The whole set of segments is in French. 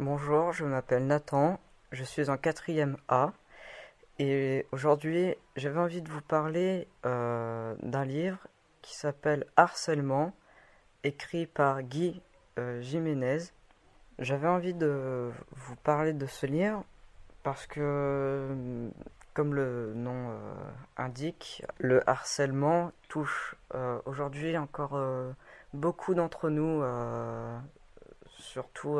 Bonjour, je m'appelle Nathan, je suis en quatrième A et aujourd'hui j'avais envie de vous parler euh, d'un livre qui s'appelle Harcèlement, écrit par Guy euh, Jiménez. J'avais envie de vous parler de ce livre parce que, comme le nom euh, indique, le harcèlement touche aujourd'hui encore beaucoup d'entre nous, surtout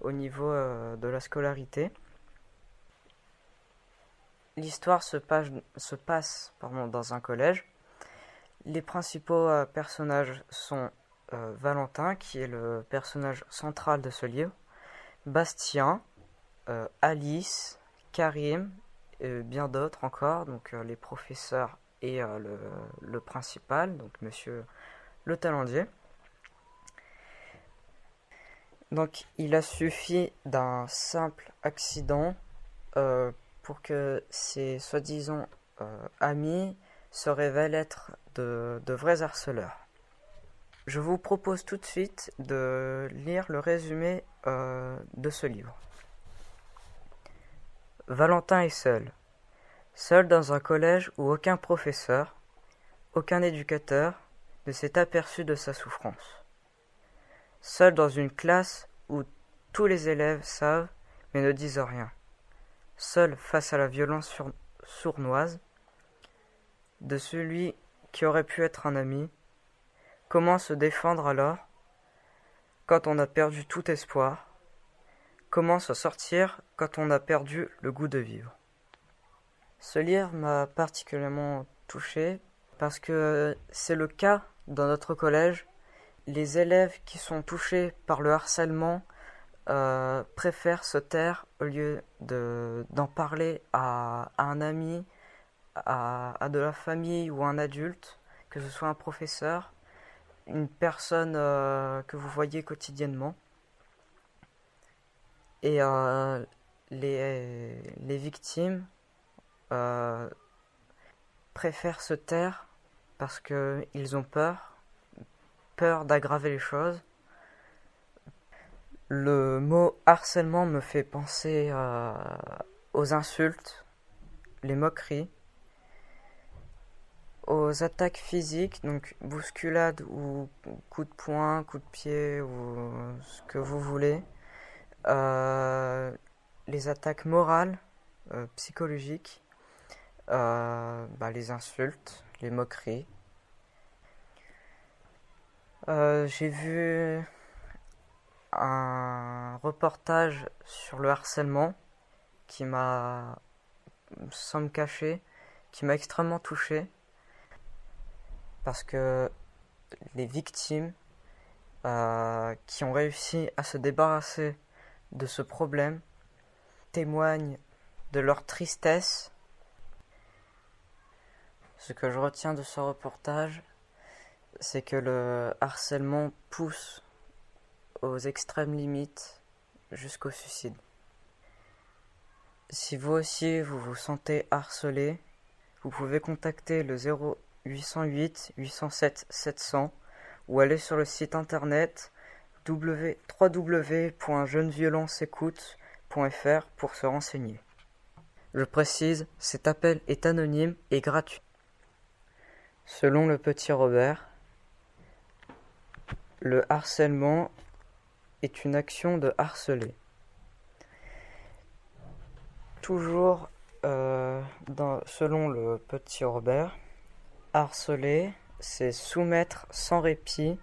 au niveau euh, de la scolarité. L'histoire se passe, dans un collège. Les principaux euh, personnages sont euh, Valentin, qui est le personnage central de ce livre, Bastien, Alice, Karim, et bien d'autres encore, donc les professeurs et le, le, principal, donc monsieur le talendier. Donc il a suffi d'un simple accident euh, pour que ces soi-disant euh, amis se révèlent être de, vrais harceleurs. Je vous propose tout de suite de lire le résumé euh, de ce livre. Valentin est seul. Seul dans un collège où aucun professeur, aucun éducateur ne s'est aperçu de sa souffrance seul dans une classe où tous les élèves savent mais ne disent rien, seul face à la violence sournoise de celui qui aurait pu être un ami, comment se défendre alors quand on a perdu tout espoir, comment se sortir quand on a perdu le goût de vivre? Ce livre m'a particulièrement touché parce que c'est le cas dans notre collège les élèves qui sont touchés par le harcèlement euh, préfèrent se taire au lieu d'en parler à, un ami, à, de la famille ou un adulte, que ce soit un professeur, une personne euh, que vous voyez quotidiennement. Et euh, les, victimes préfèrent se taire parce qu'ils ont peur peur d'aggraver les choses. Le mot harcèlement me fait penser euh, aux insultes, les moqueries, aux attaques physiques, donc bousculade ou coup de poing, coup de pied ou ce que vous voulez, euh, les attaques morales, euh, psychologiques, bah, les insultes, les moqueries, euh, j'ai vu un reportage sur le harcèlement qui m'a, sans me cacher, qui m'a extrêmement touché parce que les victimes euh, qui ont réussi à se débarrasser de ce problème témoignent de leur tristesse. Ce que je retiens de ce reportage, c'est que le harcèlement pousse aux extrêmes limites jusqu'au suicide. Si vous aussi vous vous sentez harcelé, vous pouvez contacter le 0808 807 700 ou aller sur le site internet www.jeuneviolenceécoute.fr pour se renseigner. Je précise, cet appel est anonyme et gratuit. Selon le petit Robert, le harcèlement est une action de harceler. Toujours euh, selon le petit Robert, harceler, c'est soumettre sans répit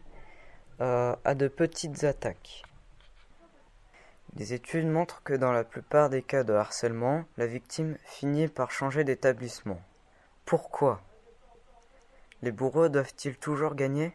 euh, à de petites attaques. Des études montrent que dans la plupart des cas de harcèlement, la victime finit par changer d'établissement. Pourquoi? Les bourreaux doivent-ils toujours gagner?